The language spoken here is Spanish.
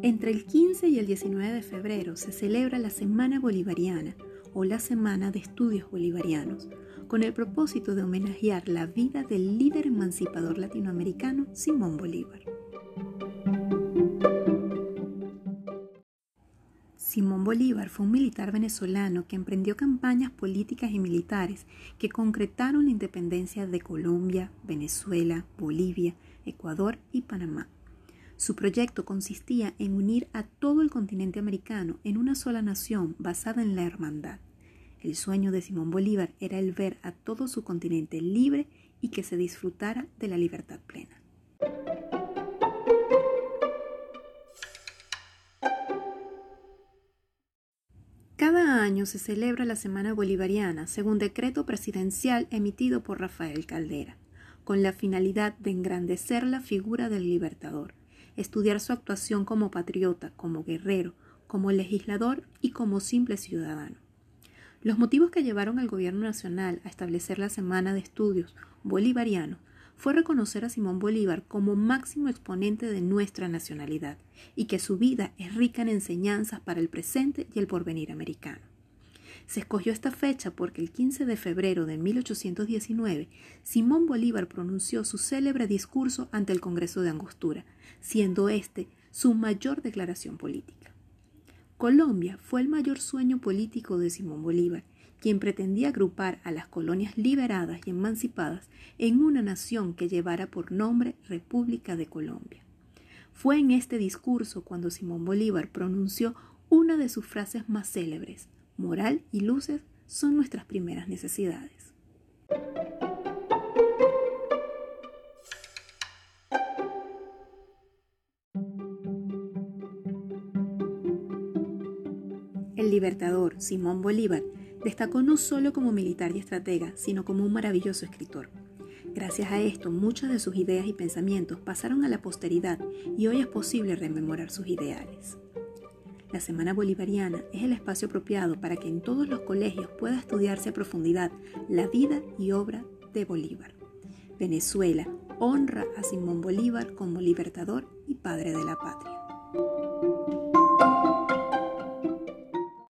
Entre el 15 y el 19 de febrero se celebra la Semana Bolivariana o la Semana de Estudios Bolivarianos, con el propósito de homenajear la vida del líder emancipador latinoamericano Simón Bolívar. Simón Bolívar fue un militar venezolano que emprendió campañas políticas y militares que concretaron la independencia de Colombia, Venezuela, Bolivia, Ecuador y Panamá. Su proyecto consistía en unir a todo el continente americano en una sola nación basada en la hermandad. El sueño de Simón Bolívar era el ver a todo su continente libre y que se disfrutara de la libertad plena. Cada año se celebra la Semana Bolivariana según decreto presidencial emitido por Rafael Caldera, con la finalidad de engrandecer la figura del libertador, estudiar su actuación como patriota, como guerrero, como legislador y como simple ciudadano. Los motivos que llevaron al Gobierno Nacional a establecer la Semana de Estudios Bolivariano fue reconocer a Simón Bolívar como máximo exponente de nuestra nacionalidad y que su vida es rica en enseñanzas para el presente y el porvenir americano. Se escogió esta fecha porque el 15 de febrero de 1819 Simón Bolívar pronunció su célebre discurso ante el Congreso de Angostura, siendo este su mayor declaración política. Colombia fue el mayor sueño político de Simón Bolívar quien pretendía agrupar a las colonias liberadas y emancipadas en una nación que llevara por nombre República de Colombia. Fue en este discurso cuando Simón Bolívar pronunció una de sus frases más célebres, moral y luces son nuestras primeras necesidades. El libertador Simón Bolívar destacó no solo como militar y estratega, sino como un maravilloso escritor. Gracias a esto, muchas de sus ideas y pensamientos pasaron a la posteridad y hoy es posible rememorar sus ideales. La Semana Bolivariana es el espacio apropiado para que en todos los colegios pueda estudiarse a profundidad la vida y obra de Bolívar. Venezuela honra a Simón Bolívar como libertador y padre de la patria.